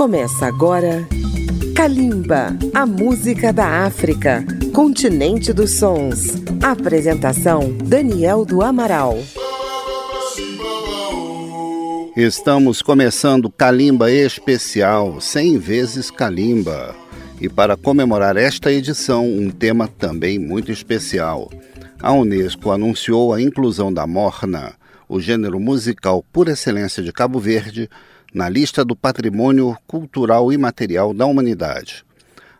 Começa agora Kalimba, a música da África, continente dos sons. Apresentação Daniel do Amaral. Estamos começando Kalimba especial, 100 vezes Kalimba. E para comemorar esta edição, um tema também muito especial. A Unesco anunciou a inclusão da morna, o gênero musical por excelência de Cabo Verde, na lista do Patrimônio Cultural Imaterial da Humanidade.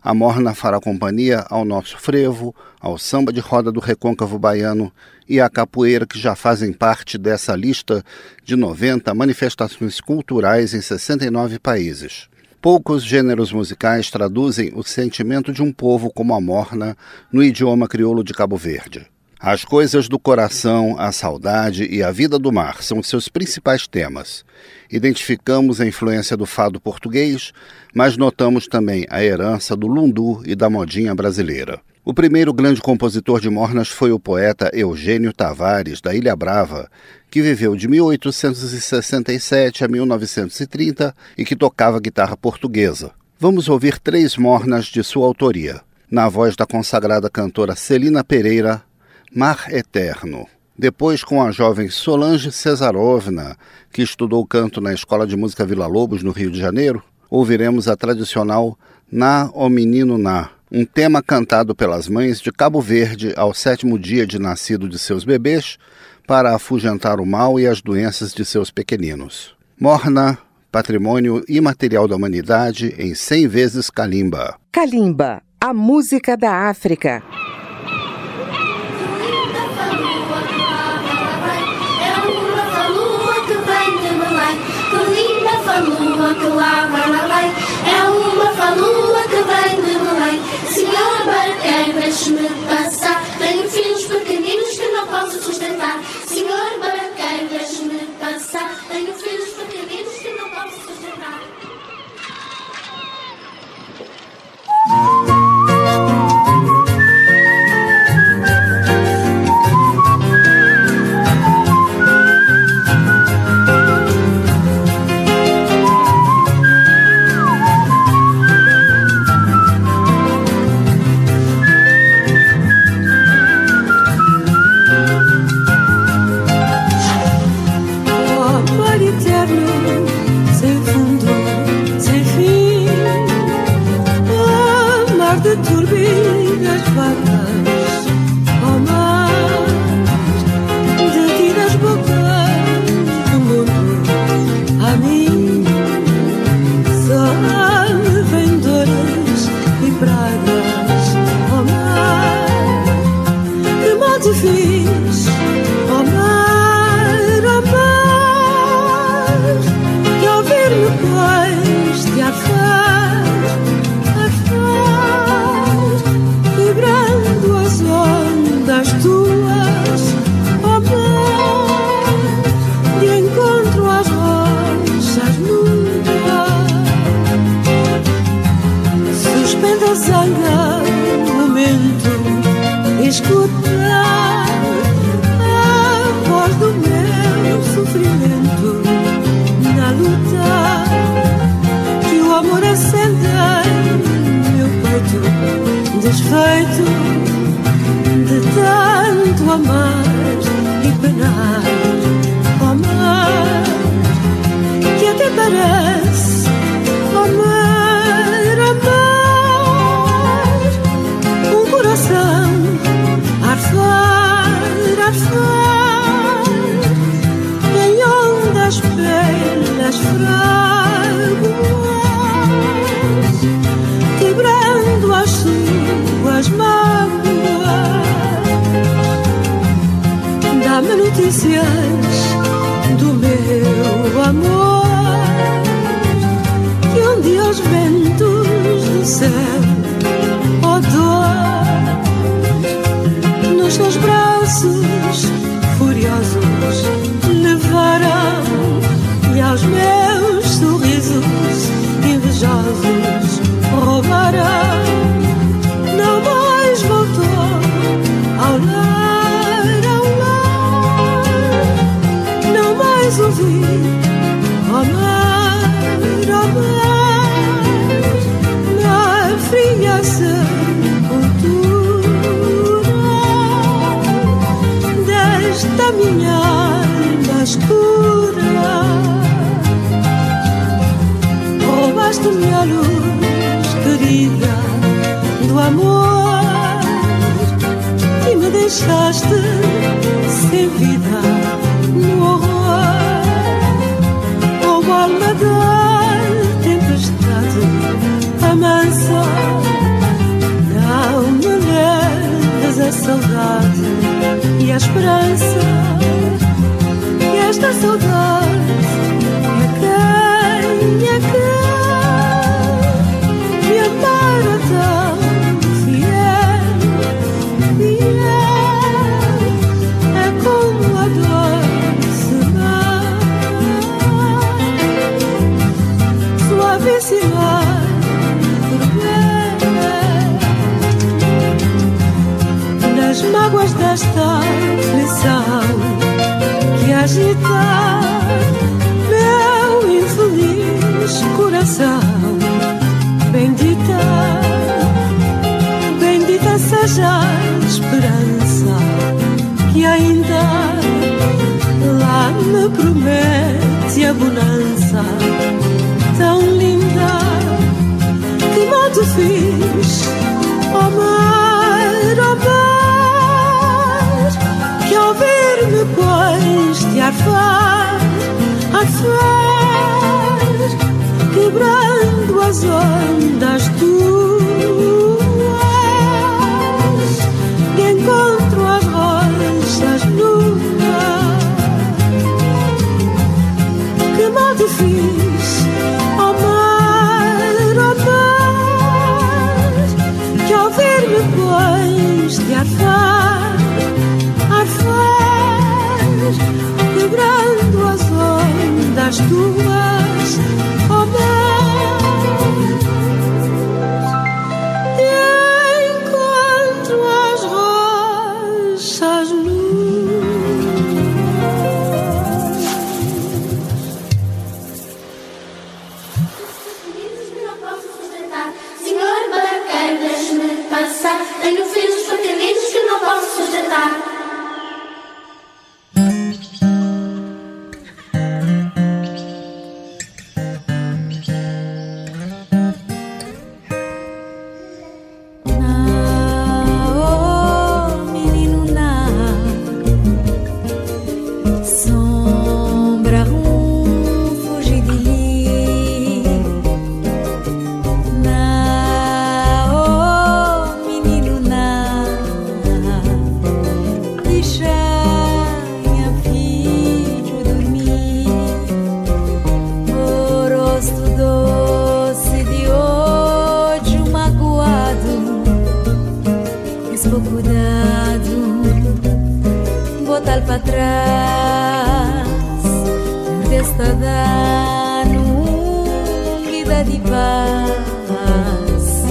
A morna fará companhia ao nosso frevo, ao samba de roda do recôncavo baiano e à capoeira que já fazem parte dessa lista de 90 manifestações culturais em 69 países. Poucos gêneros musicais traduzem o sentimento de um povo como a morna no idioma crioulo de Cabo Verde. As coisas do coração, a saudade e a vida do mar são seus principais temas. Identificamos a influência do fado português, mas notamos também a herança do lundu e da modinha brasileira. O primeiro grande compositor de mornas foi o poeta Eugênio Tavares, da Ilha Brava, que viveu de 1867 a 1930 e que tocava guitarra portuguesa. Vamos ouvir três mornas de sua autoria. Na voz da consagrada cantora Celina Pereira, Mar Eterno. Depois, com a jovem Solange Cesarovna, que estudou canto na Escola de Música Vila Lobos, no Rio de Janeiro, ouviremos a tradicional Na o Menino Na, um tema cantado pelas mães de Cabo Verde ao sétimo dia de nascido de seus bebês, para afugentar o mal e as doenças de seus pequeninos. Morna, patrimônio imaterial da humanidade em 100 vezes Kalimba. Kalimba, a música da África. Falua que lá vai é uma falua que vem de Belém. Senhora barqueira, deixe-me passar, tenho filhos pequeninos que não posso sustentar. Senhor barqueira, deixe-me passar, tenho filhos pequeninos que não posso sustentar. paz.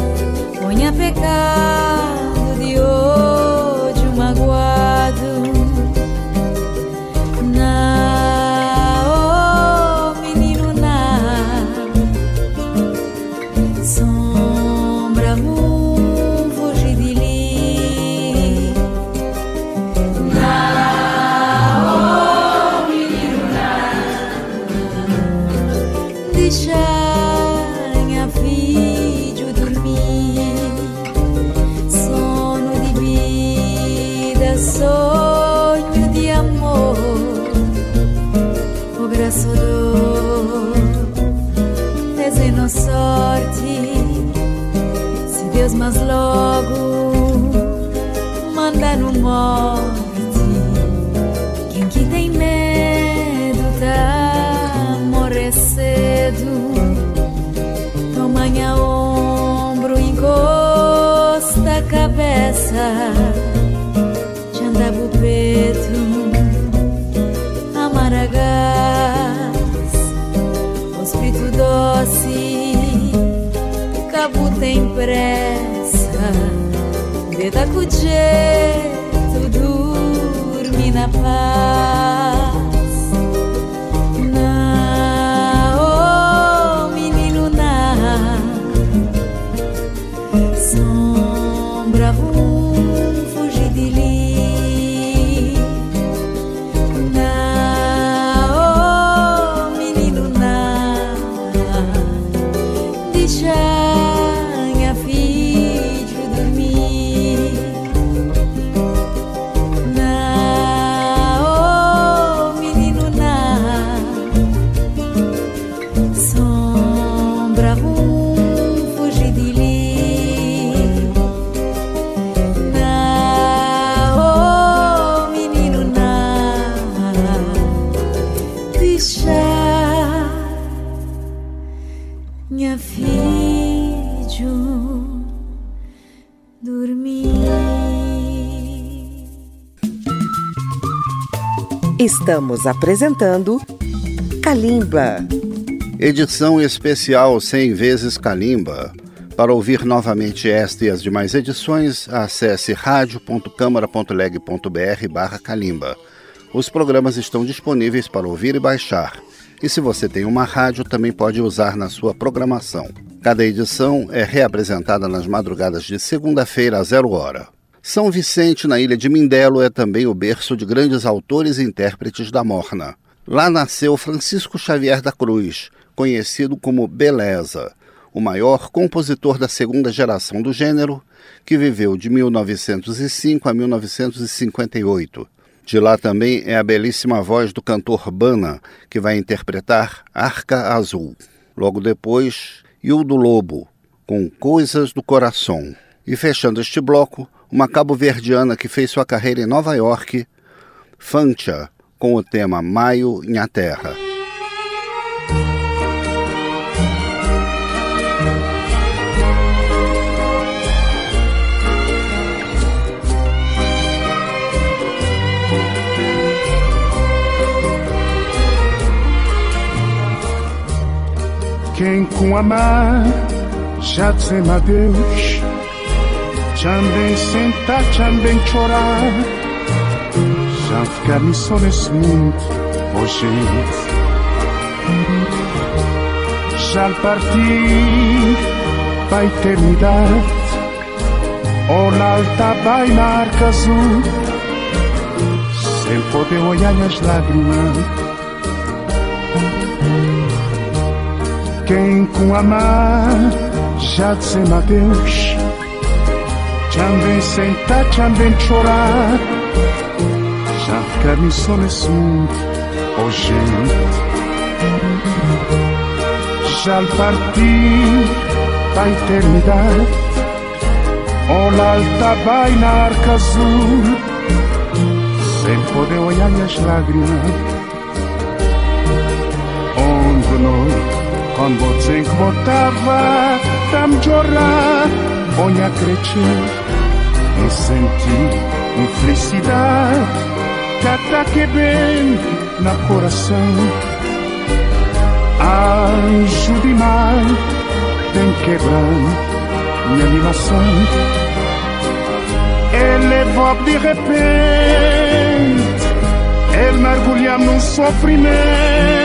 Ponha pecado. Na Estamos apresentando Kalimba. Edição especial 100 vezes Kalimba. Para ouvir novamente esta e as demais edições, acesse radio.câmara.leg.br barra Kalimba. Os programas estão disponíveis para ouvir e baixar. E se você tem uma rádio, também pode usar na sua programação. Cada edição é reapresentada nas madrugadas de segunda-feira a zero hora. São Vicente, na ilha de Mindelo, é também o berço de grandes autores e intérpretes da Morna. Lá nasceu Francisco Xavier da Cruz, conhecido como Beleza o maior compositor da segunda geração do gênero, que viveu de 1905 a 1958. De lá também é a belíssima voz do cantor Bana, que vai interpretar Arca Azul. Logo depois, Hildo Lobo, com Coisas do Coração. E fechando este bloco, uma cabo-verdiana que fez sua carreira em Nova York, Fantia, com o tema Maio em a Terra. Quem com amar já dizem adeus, também sentar, também chorar, já ficar só nesse mundo, gente. Já partir para a eternidade, olhar tá vai na arca azul, sem poder olhar as lágrimas. quem com amar já dizem adeus, também sentar, também chorar, já ficar só nesse mundo, oh gente. Já partir para a eternidade, olhar vai na arca azul, sem poder olhar minhas lágrimas, onde nós quando se botava tam chorar, onha crescer e sentir uma felicidade que bem na coração. Anjo de mar, tem quebrando minha animação. Ele volta de repente, ele mergulha num sofrimento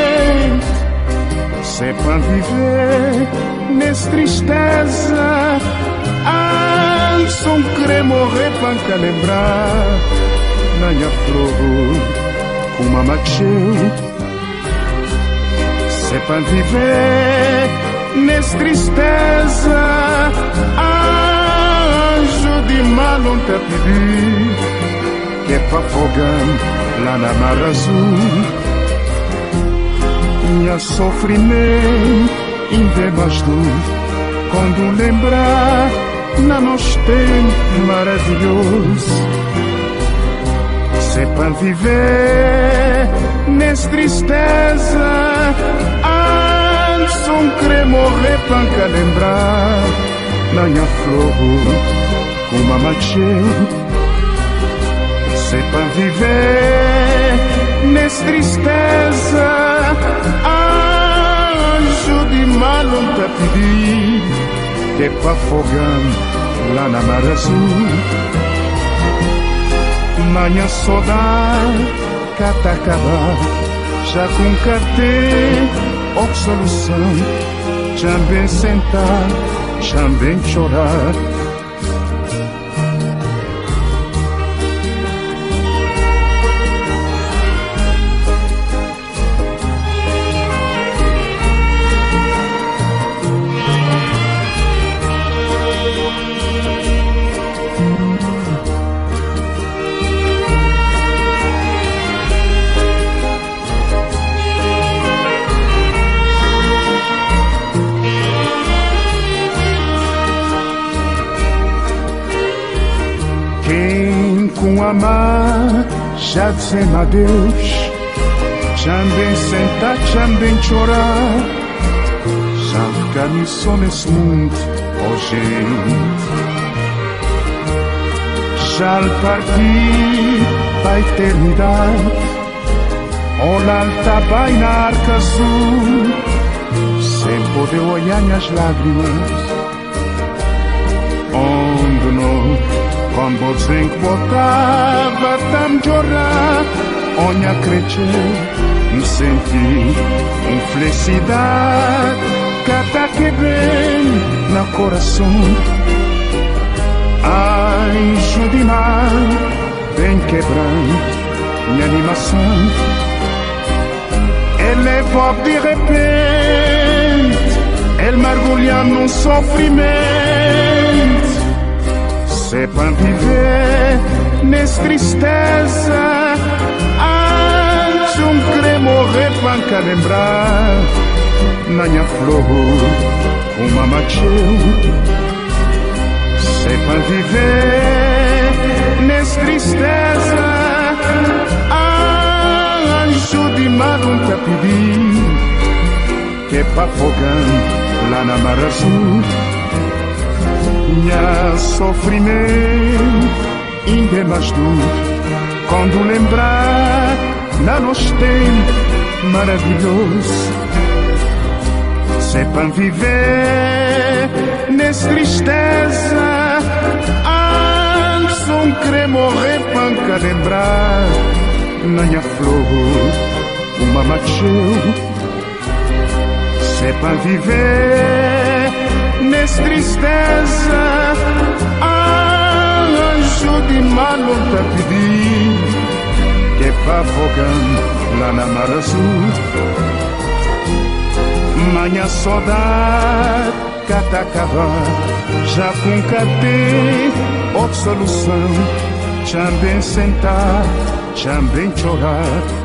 se para viver nessa tristeza. Ai, só querer morrer para lembrar. Na minha flor, uma macheu. Se para viver nessa tristeza. Anjo de mal não te pedir. Que é para afogar lá na mar azul minha sofrimento mais dor quando lembrar na nosso tempo maravilhoso. Se para viver nessa tristeza Anson querer morrer para lembrar. Na minha flor como a macheu se para viver nessa tristeza Anjo de mal não te pedi Para afogar lá na mar azul. Manhã só dá cata acabar Já com catê ou solução Também sentar, também chorar amar, já dizem adeus. Também sentar, também chorar, Sabe que a missão nesse mundo, oh gente Já parti para a eternidade Olhar tá bem na arca azul Sem poder olhar minhas lágrimas Onde não, quando você encontrava Tam chorar, olha crescer Me senti uma felicidade Cata que vem no coração Anjo de mar, vem quebrando minha animação ele pop de repente, ele mergulha num sofrimento. se pan viver nes tristeza Ante un cremo repanca lembrar Nanha flor, uma macheu Se pan viver nes tristeza Anjo de mar un te pedir Que pa fogan la na mar azul minha sofrimento ainda é mais duro quando lembrar na nos tempo maravilhoso. Se é viver nessa tristeza antes um querer morrer para lembrar. Na minha flor uma macheu. Se para viver nessa tristeza anjo de malo te pedir que para fogão lá na mar azul manhã saudade cata acabar já com catei outra solução também sentar também chorar.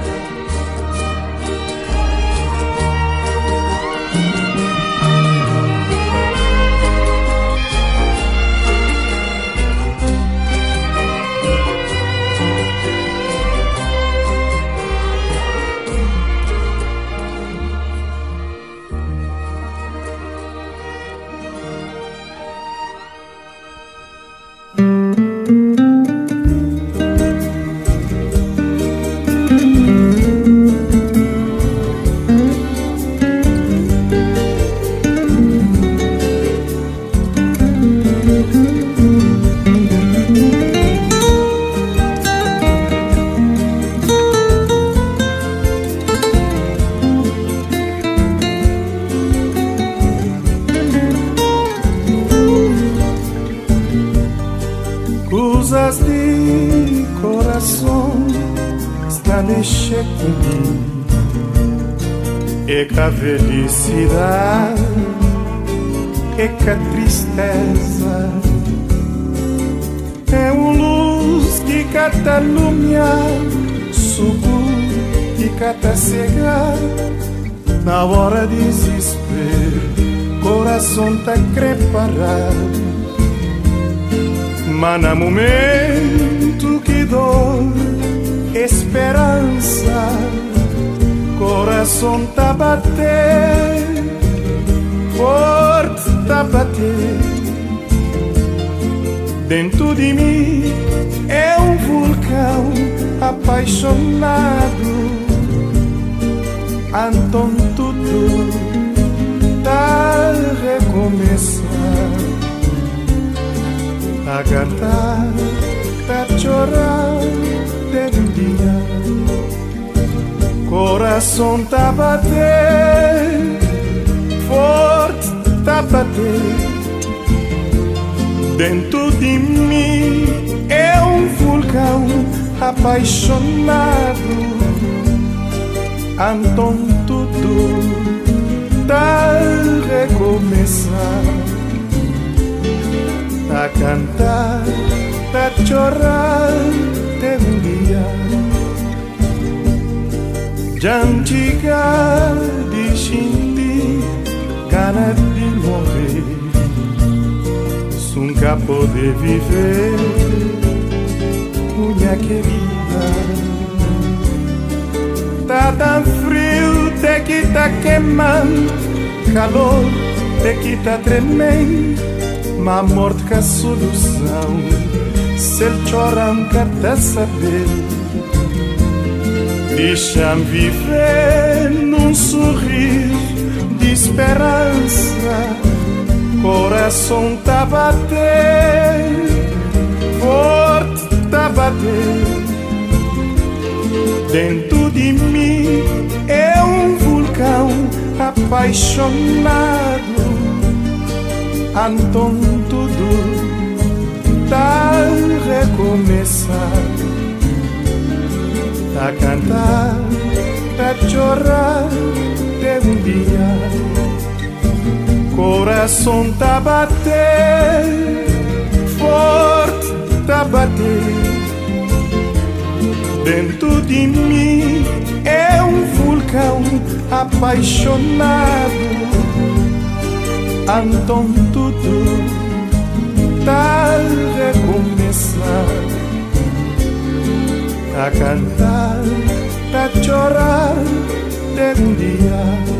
Cruzas de coração está mexer comigo É que a felicidade É que a tristeza. É uma luz que cata lumiar Suco que cata cegar Na hora de desespero Coração tá preparado mas momento que dor, esperança, coração tá bater, forte tá bater. Dentro de mim é um vulcão apaixonado, então tudo tá recomeçando a cantar, a chorar de um dia. Coração tá bater, forte tá bater. Dentro de mim é um vulcão apaixonado. Então tudo tá recomeçando a cantar, a chorar de um dia. Jantiga de xinti, gana de morrer, nunca poder viver, minha querida. Tá tão frio, até que tá queimando, calor é que tá tremendo, mas a morte que a solução. Se chora, nunca tá saber. Deixa-me viver num sorriso de esperança. Coração tá bater, forte tá bater. Dentro de mim é um vulcão apaixonado. Então tudo tá recomeçar. Tá cantar, tá chorar de um dia. Coração tá bater, forte tá bater. Dentro de mim é um vulcão apaixonado. Então tudo tá recomeçar a cantar, a chorar de um dia.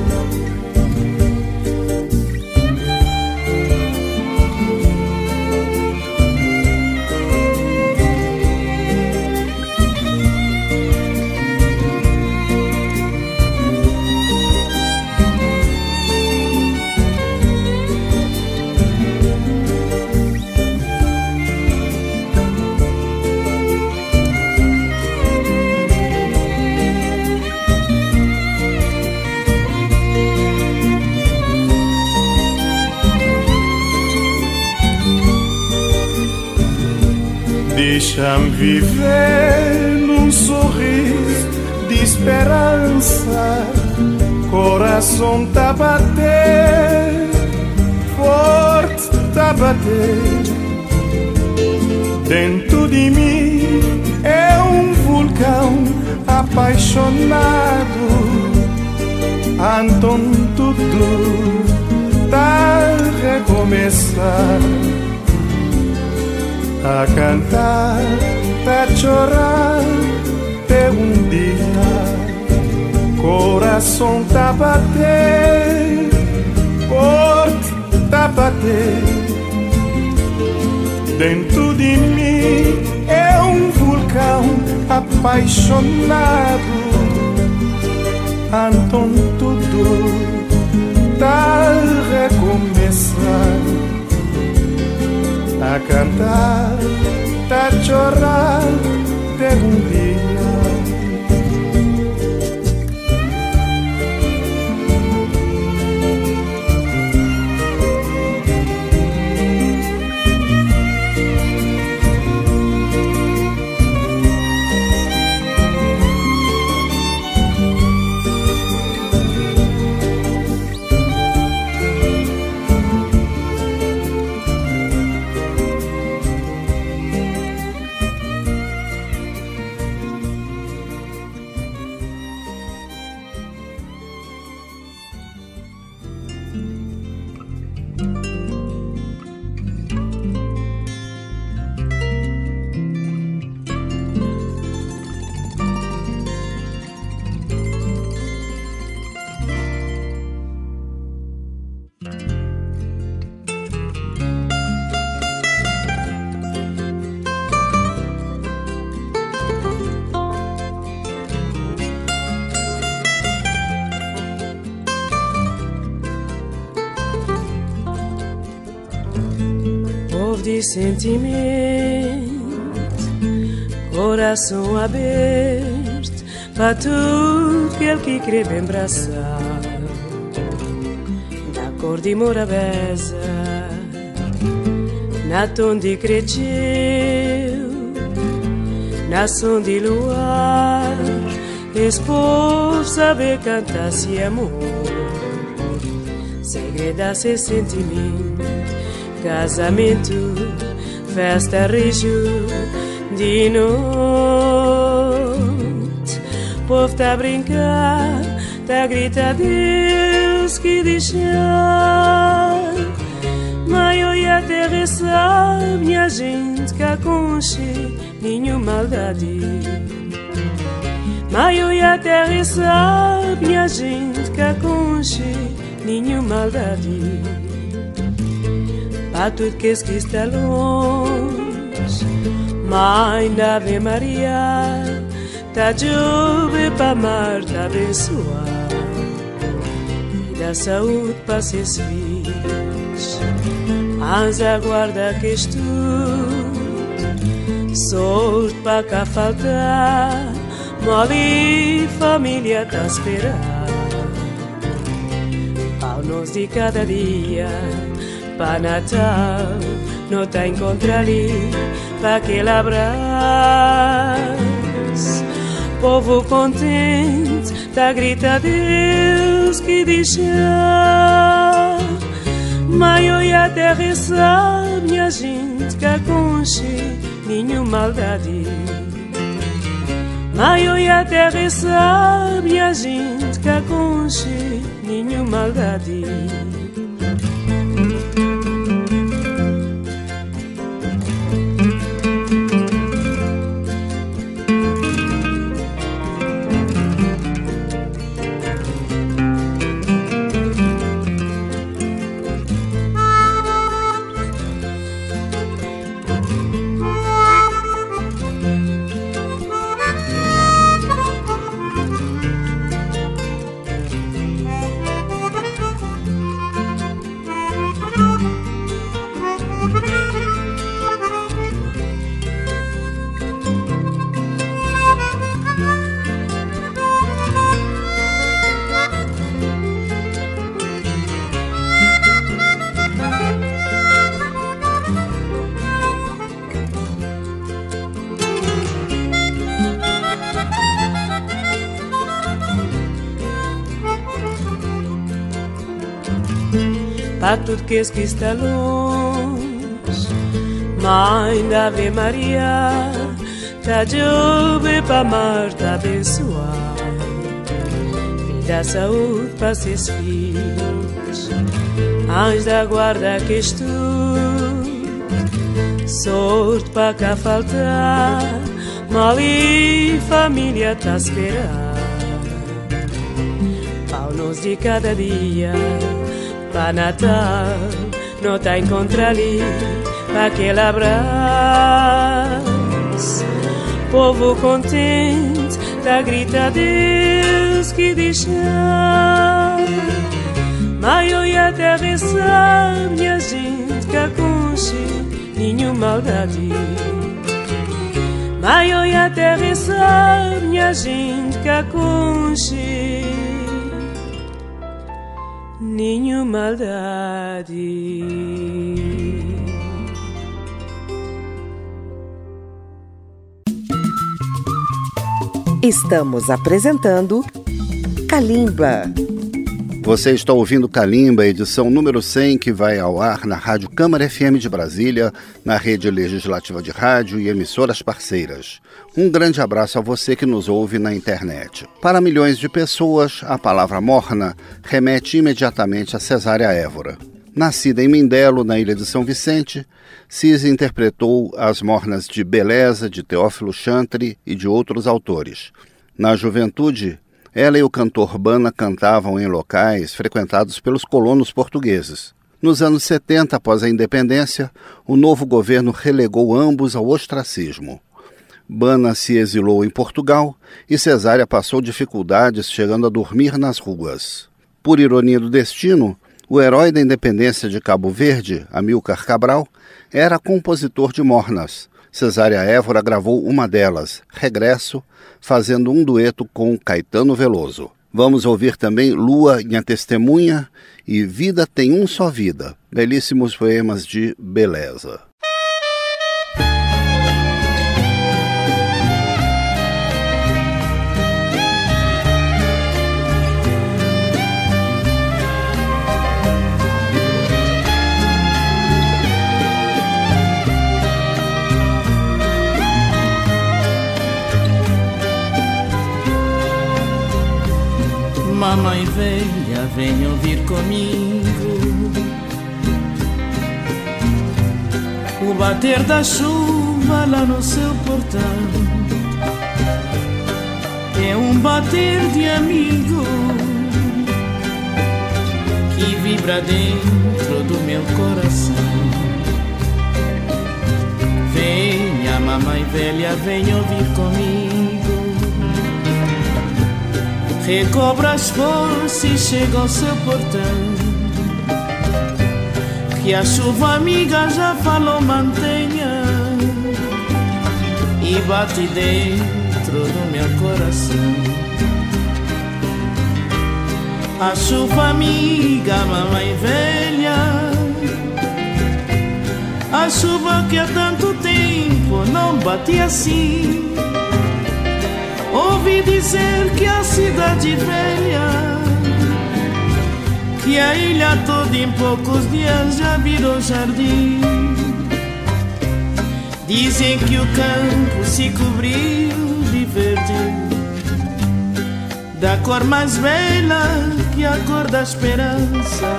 Deixa-me viver num sorriso de esperança. Coração tá bater, forte tá bater. Dentro de mim é um vulcão apaixonado. Então tudo tá recomeçar a cantar, a chorar de dia. Coração tá bater, porte tá bater. Dentro de mim é um vulcão apaixonado. Então tudo tá recomeçando a cantar, a chorar de um dia. Sentimento, coração aberto para tudo que ele que quer bem abraçar. Na cor de morabeza, na tom de cresceu, na som de luar, esse povo sabe cantar se amor, segredar seu sentimento casamento, festa rijo de noite. Povo tá a brincar, tá a gritar Deus que deixar. Mãe, olha a terra sabe, minha gente, que aconche nenhuma maldade. Mãe, olha a terra sabe, minha gente, que aconche nenhuma maldade. Para tudo que está longe, Mãe da Ave Maria, tá jube para amar, tá abençoar. E dá saúde para seus filhos. Antes aguarda que estou, sorte para cá faltar. Mole família tá esperando Ao nos de cada dia Para Natal Não encontrar ali Para aquele abraço Povo contente Tá grita Deus que deixa Maior e a terra sabe Minha gente que aconche Nenhuma maldade. Maio e a terra sabe a gente que aconche nenhuma maldade. A tudo que es que. Mãe da Ave Maria, tá jove para amar, tá abençoar. E dá saúde para seus filhos. Anjo da guarda que estou, sorte para cá faltar. Mal e família tá esperando. Pau nos de cada dia para Natal não tá encontrar ali aquele abraço. Povo contente tá grita Deus que deixa. Maior e a terra sabe minha gente que aconche nenhuma maldade. Maior e a terra sabe minha gente que aconche maldade. Estamos apresentando Kalimba. Você está ouvindo Calimba, edição número 100, que vai ao ar na Rádio Câmara FM de Brasília, na rede legislativa de rádio e emissoras parceiras. Um grande abraço a você que nos ouve na internet. Para milhões de pessoas, a palavra morna remete imediatamente a Cesária Évora. Nascida em Mindelo, na ilha de São Vicente, Cis interpretou as mornas de Beleza, de Teófilo Chantre e de outros autores. Na juventude, ela e o cantor Bana cantavam em locais frequentados pelos colonos portugueses. Nos anos 70, após a independência, o novo governo relegou ambos ao ostracismo. Bana se exilou em Portugal e Cesária passou dificuldades chegando a dormir nas ruas. Por ironia do destino, o herói da independência de Cabo Verde, Amilcar Cabral, era compositor de mornas. Cesária Évora gravou uma delas, Regresso, fazendo um dueto com Caetano Veloso. Vamos ouvir também Lua, minha testemunha e Vida tem um só vida, belíssimos poemas de beleza. Mamãe velha, vem ouvir comigo O bater da chuva lá no seu portão É um bater de amigo vibra dentro do meu coração. Venha, mamãe velha, vem ouvir comigo. Recobra as forças e chega ao seu portão. Que a chuva amiga já falou, mantenha e bate dentro do meu coração. A chuva amiga, mamãe velha A chuva que há tanto tempo não bate assim Ouvi dizer que a cidade velha Que a ilha toda em poucos dias já virou jardim. Dizem que o campo se cobriu de verde da cor mais bela que a cor da esperança,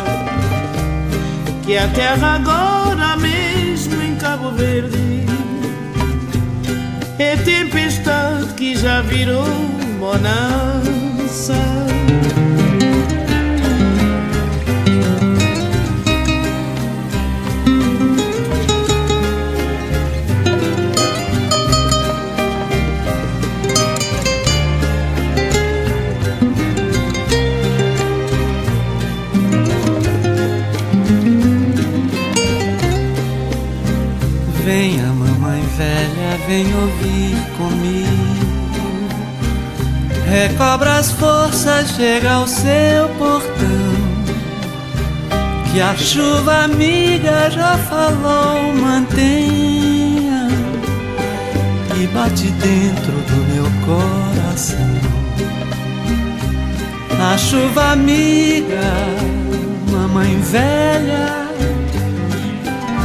que a terra agora mesmo em Cabo Verde é tempestade que já virou bonança. Vem ouvir comigo. Recobra as forças, chega ao seu portão. Que a chuva amiga já falou, mantenha e bate dentro do meu coração. A chuva amiga, mamãe velha,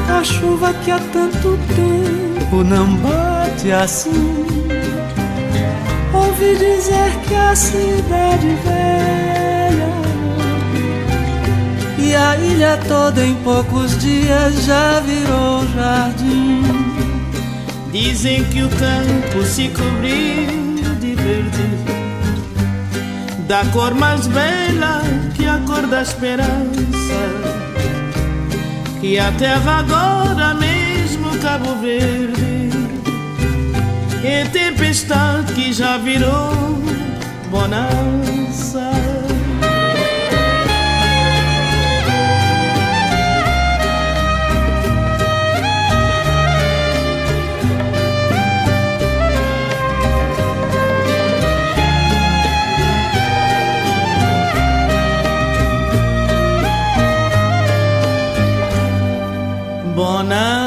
a chuva que há tanto tempo não bate assim. Ouvi dizer que a cidade velha E a ilha toda em poucos dias já virou jardim. Dizem que o campo se cobriu de verde Da cor mais bela que a cor da esperança Que a terra agora mesmo Cabo Verde e tempestade que já virou bonança. Bonança.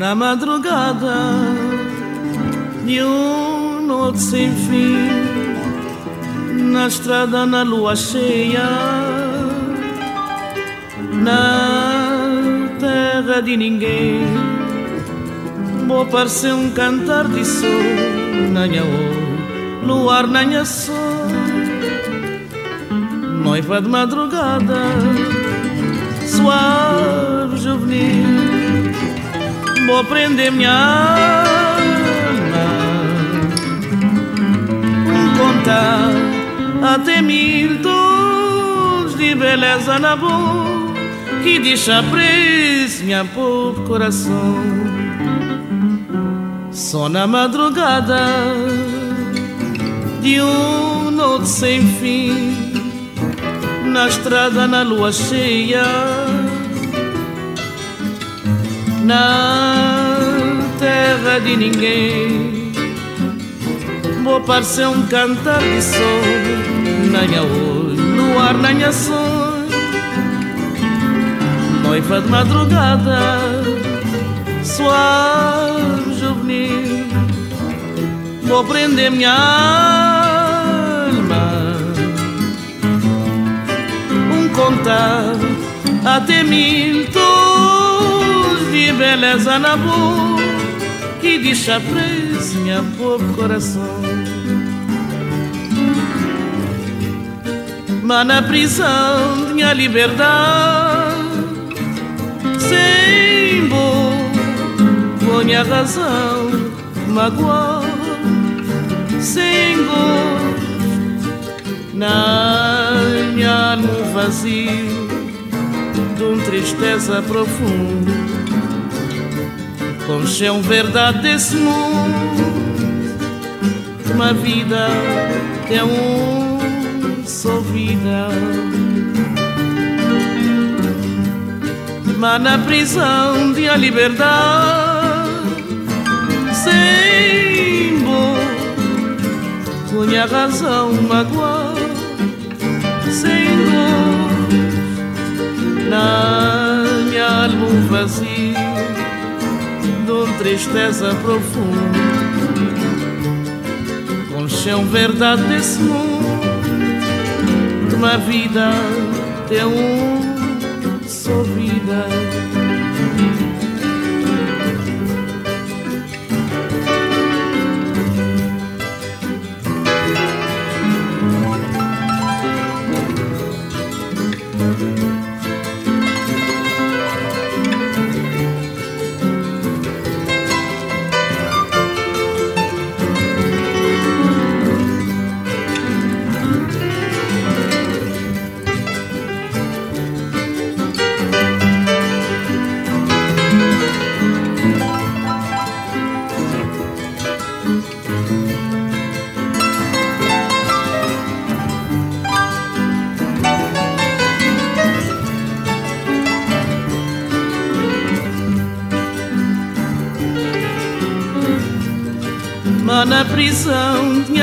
Na madrugada de um noite sem fim, na estrada na lua cheia, na terra de ninguém, vou parecer um cantar de sol, nanha luar nanha sol, noiva de madrugada, suave juvenil vou prender minha alma. Contar até mil tons de beleza na boca Que deixa preso minha pobre coração. Só na madrugada de um noite sem fim Na estrada na lua cheia na terra de ninguém. Vou parecer um cantar de sol, nanha olho, no ar nanha sol. raiva de madrugada, suave, juvenil, vou prender minha alma. Um contar até mil tons de beleza na boca que deixa preso minha pobre coração. Mas na prisão de minha liberdade, sem boa minha razão, magoar, sem gosto, na minha alma vazio de uma tristeza profunda. Com chão verdade desse mundo, uma vida é um só vida. Mas na prisão de a liberdade, sem punha razão magoar, sem dor, na minha alma um uma tristeza profunda. Com chão verdade desse mundo uma vida tem um só vida.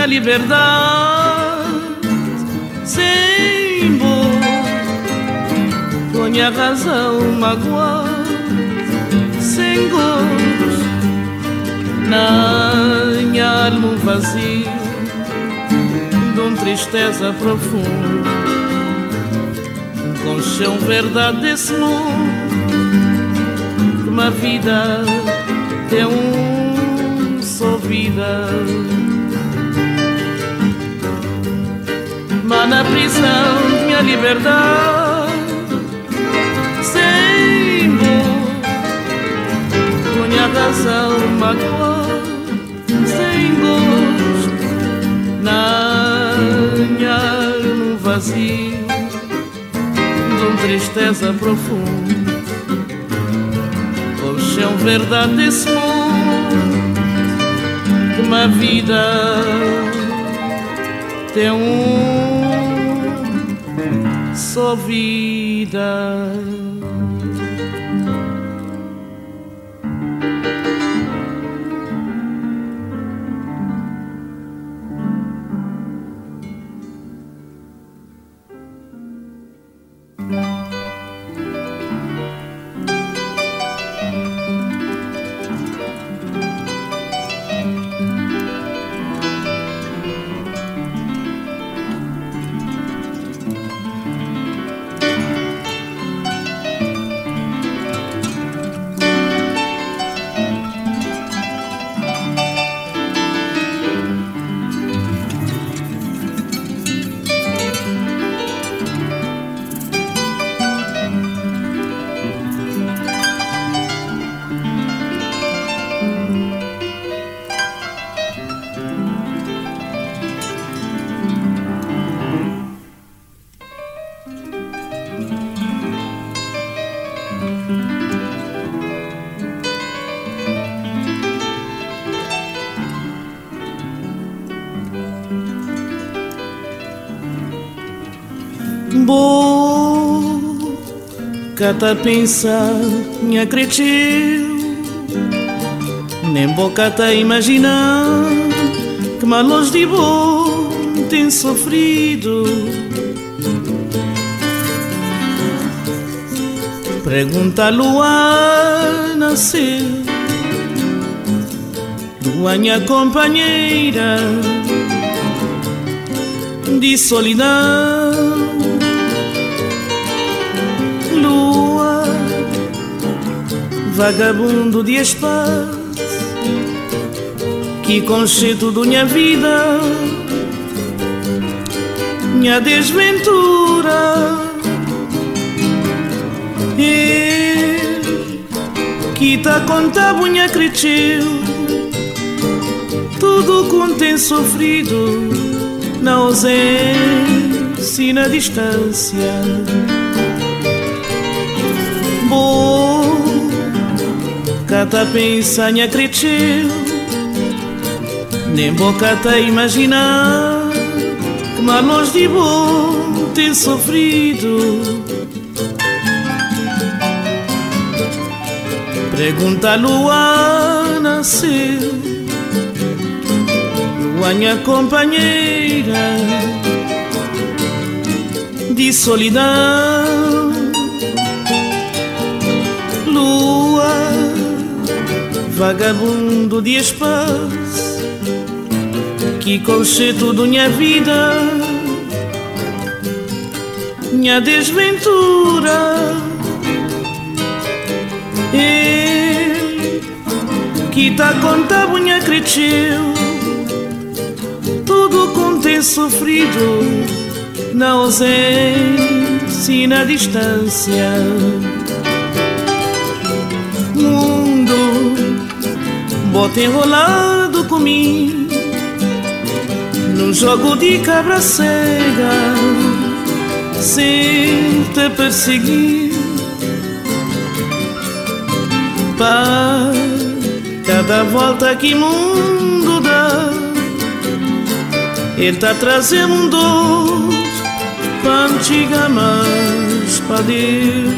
Liberdade. Sem com a razão magoar sem gosto na minha alma um vazio de uma tristeza profunda com chão verdade desse mundo uma vida tem um na prisão minha liberdade. Sem com a razão magoar sem gosto na no vazio de tristeza profunda. O chão verdade desse mundo uma vida tem um só vida. Boca a pensar, minha cretiu Nem boca a imaginar Que malos de bom tem sofrido. Pergunta a lua nascer Lua minha companheira De solidão Vagabundo de espaço Que conceito da minha vida Minha desventura. E que tá conta bunha cresceu tudo com tem sofrido na ausência e na distância Cata pensa nha cresceu Nem boca tá imaginar Que mais de bom tem sofrido. Pergunta a lua nasceu Lua minha companheira De solidão Vagabundo de espaço Que conceito da minha vida Minha desventura. E que tá conta bunha cresceu Tudo com ter sofrido Na ausência e na distância Bota enrolado comigo Num jogo de cabra cega Sem te perseguir. Pá Cada volta que mundo dá Ele tá trazendo um dor Pra antiga mais pra Deus.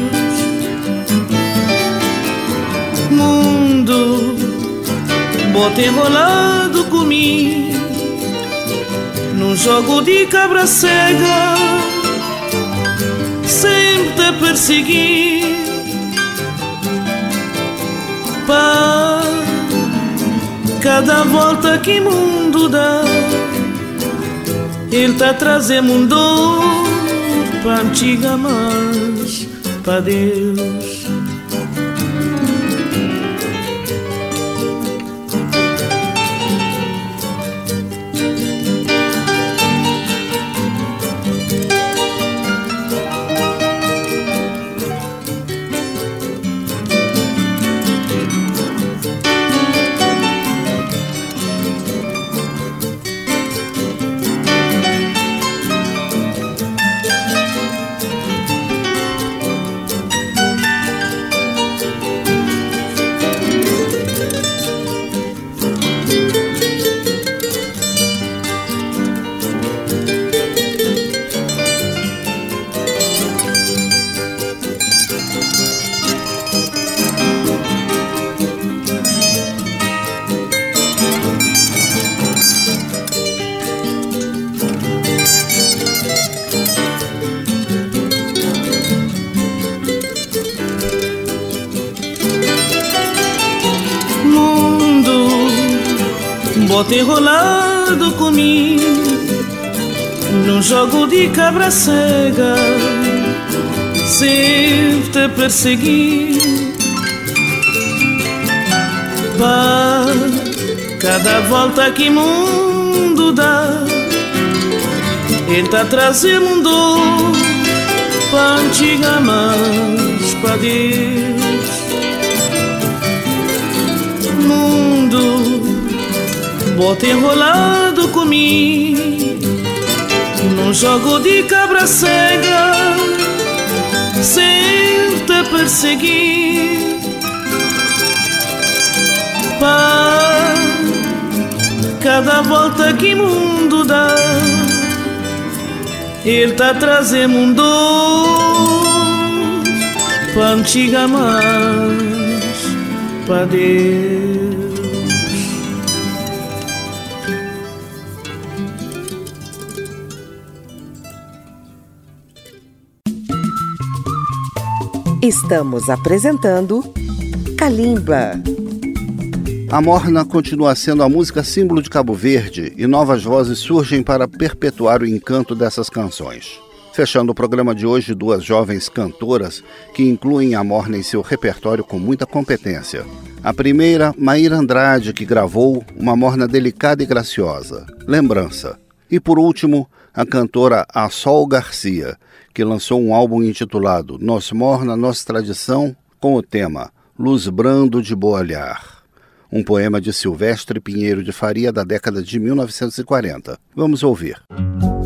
Mundo Bota enrolado comigo Num jogo de cabra cega Sempre te perseguir. Pá Cada volta que mundo dá Ele tá trazendo um dor Pra antiga mais Pra Deus Bota enrolado comigo Num jogo de cabra cega Sempre te persegui Pá, cada volta que mundo dá Ele tá trazendo dor Pra antiga mais pra Deus Bota enrolado comigo. Num jogo de cabra cega Sem te perseguir. Pá, cada volta que mundo dá Ele tá trazendo um dor Pra antiga mais Pra Deus Estamos apresentando Kalimba. A morna continua sendo a música símbolo de Cabo Verde e novas vozes surgem para perpetuar o encanto dessas canções. Fechando o programa de hoje, duas jovens cantoras que incluem a morna em seu repertório com muita competência. A primeira, Maíra Andrade, que gravou uma morna delicada e graciosa, Lembrança. E por último, a cantora Assol Garcia, que lançou um álbum intitulado Nos Morna, Nossa Tradição, com o tema Luz Brando de Boa Olhar um poema de Silvestre Pinheiro de Faria da década de 1940. Vamos ouvir. Tudo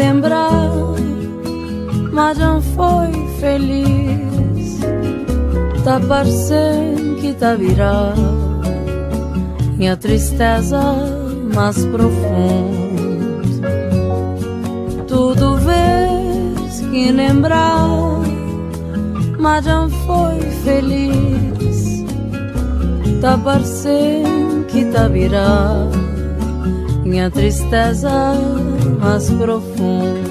lembrar, mas não foi feliz, tá parecendo que tá virá minha tristeza mais profunda. Tudo vez que lembrar, mas não foi feliz. Tá parecendo que tá virá minha tristeza mais profunda.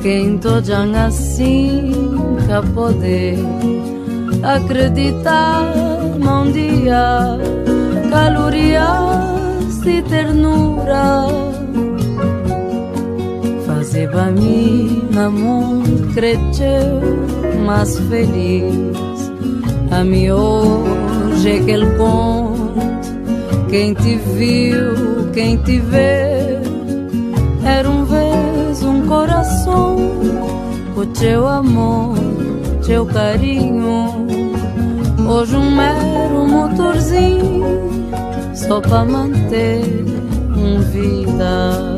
Quem tô assim nunca poder acreditar num dia calorias de ternura fazer para mim na mundo crescer mais feliz a mim hoje é aquele conto quem te viu quem te vê era um vez um coração o teu amor teu carinho. Hoje um mero motorzinho só para manter um vida.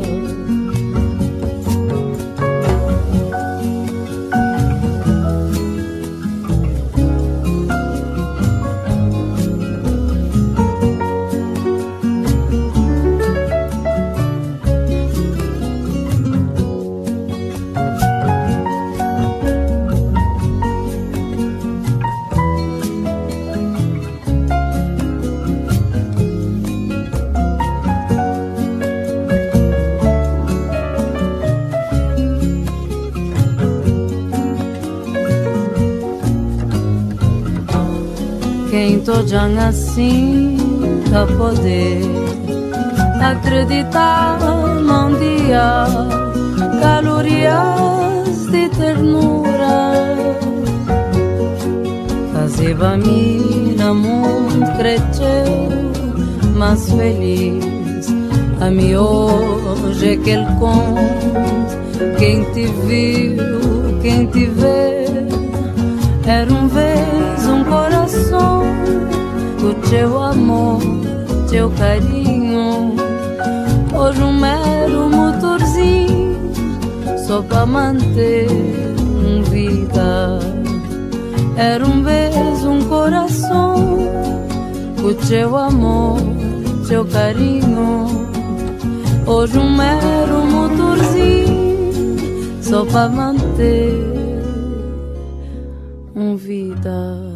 Já assim a poder acreditar num dia calorias de ternura. Fazia mim mundo crescer mais feliz. A mim hoje aquele conto quem te viu quem te vê era um coração o teu amor, teu carinho. Hoje um mero motorzinho, só para manter um vida. Era um beijo, um coração, o teu amor, teu carinho. Hoje um mero motorzinho, só para manter um vida.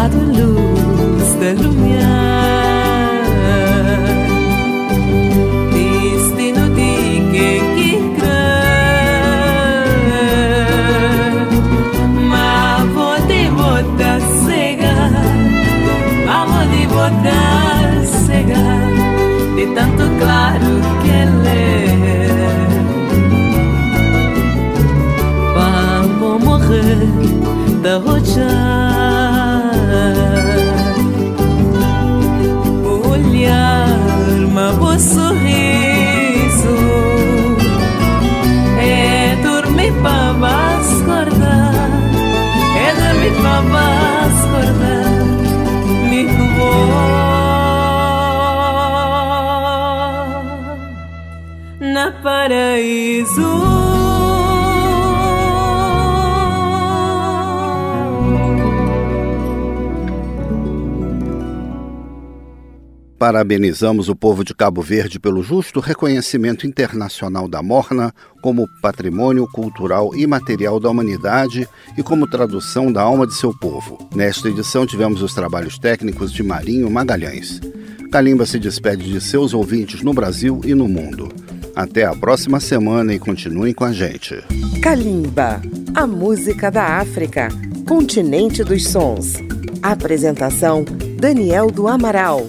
Da flado luz del lumiar Parabenizamos o povo de Cabo Verde pelo justo reconhecimento internacional da Morna como patrimônio cultural e material da humanidade e como tradução da alma de seu povo. Nesta edição tivemos os trabalhos técnicos de Marinho Magalhães. Kalimba se despede de seus ouvintes no Brasil e no mundo. Até a próxima semana e continuem com a gente. Kalimba, a música da África, continente dos sons. Apresentação: Daniel do Amaral.